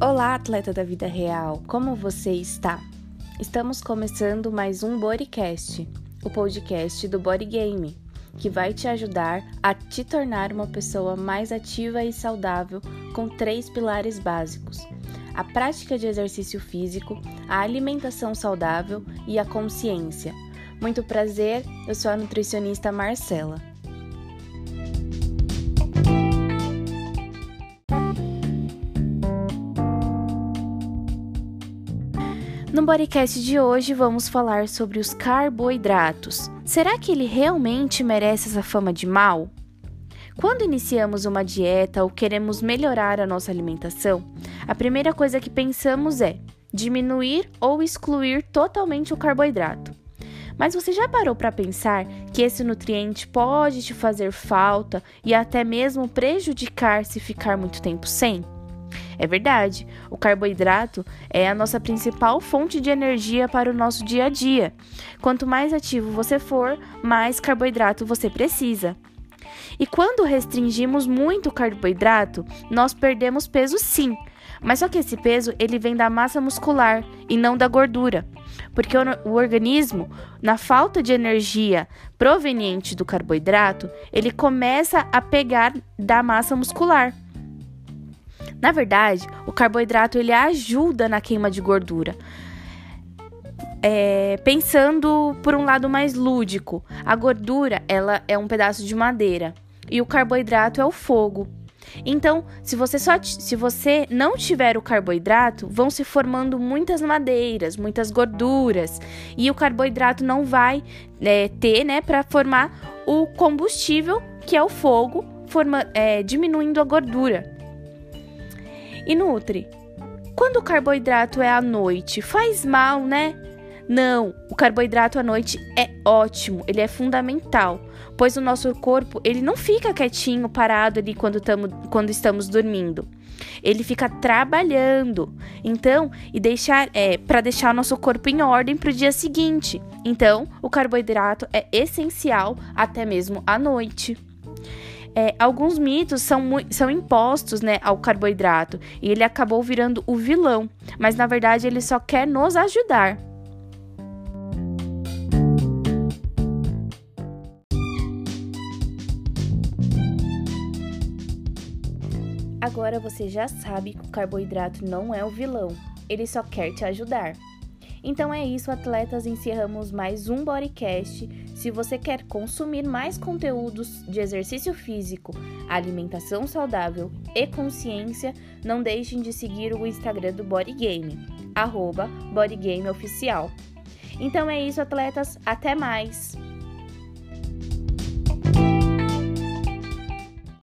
Olá, atleta da vida real, como você está? Estamos começando mais um Bodycast, o podcast do Body Game, que vai te ajudar a te tornar uma pessoa mais ativa e saudável com três pilares básicos: a prática de exercício físico, a alimentação saudável e a consciência. Muito prazer, eu sou a nutricionista Marcela. No podcast de hoje vamos falar sobre os carboidratos. Será que ele realmente merece essa fama de mal? Quando iniciamos uma dieta ou queremos melhorar a nossa alimentação, a primeira coisa que pensamos é diminuir ou excluir totalmente o carboidrato. Mas você já parou para pensar que esse nutriente pode te fazer falta e até mesmo prejudicar se ficar muito tempo sem? É verdade, o carboidrato é a nossa principal fonte de energia para o nosso dia a dia. Quanto mais ativo você for, mais carboidrato você precisa. E quando restringimos muito o carboidrato, nós perdemos peso sim. Mas só que esse peso ele vem da massa muscular e não da gordura. Porque o, o organismo, na falta de energia proveniente do carboidrato, ele começa a pegar da massa muscular. Na verdade, o carboidrato ele ajuda na queima de gordura. É, pensando por um lado mais lúdico, a gordura ela é um pedaço de madeira e o carboidrato é o fogo. Então, se você só se você não tiver o carboidrato, vão se formando muitas madeiras, muitas gorduras e o carboidrato não vai é, ter, né, para formar o combustível que é o fogo, forma, é, diminuindo a gordura. E Nutri, quando o carboidrato é à noite, faz mal, né? Não, o carboidrato à noite é ótimo, ele é fundamental, pois o nosso corpo ele não fica quietinho, parado ali quando, tamo, quando estamos dormindo. Ele fica trabalhando. Então, e deixar é para deixar o nosso corpo em ordem para o dia seguinte. Então, o carboidrato é essencial até mesmo à noite é, alguns mitos são, são impostos né, ao carboidrato e ele acabou virando o vilão, mas na verdade ele só quer nos ajudar. Agora você já sabe que o carboidrato não é o vilão, ele só quer te ajudar. Então é isso, atletas. Encerramos mais um Bodycast. Se você quer consumir mais conteúdos de exercício físico, alimentação saudável e consciência, não deixem de seguir o Instagram do Bodygame, arroba Bodygameoficial. Então é isso, atletas. Até mais!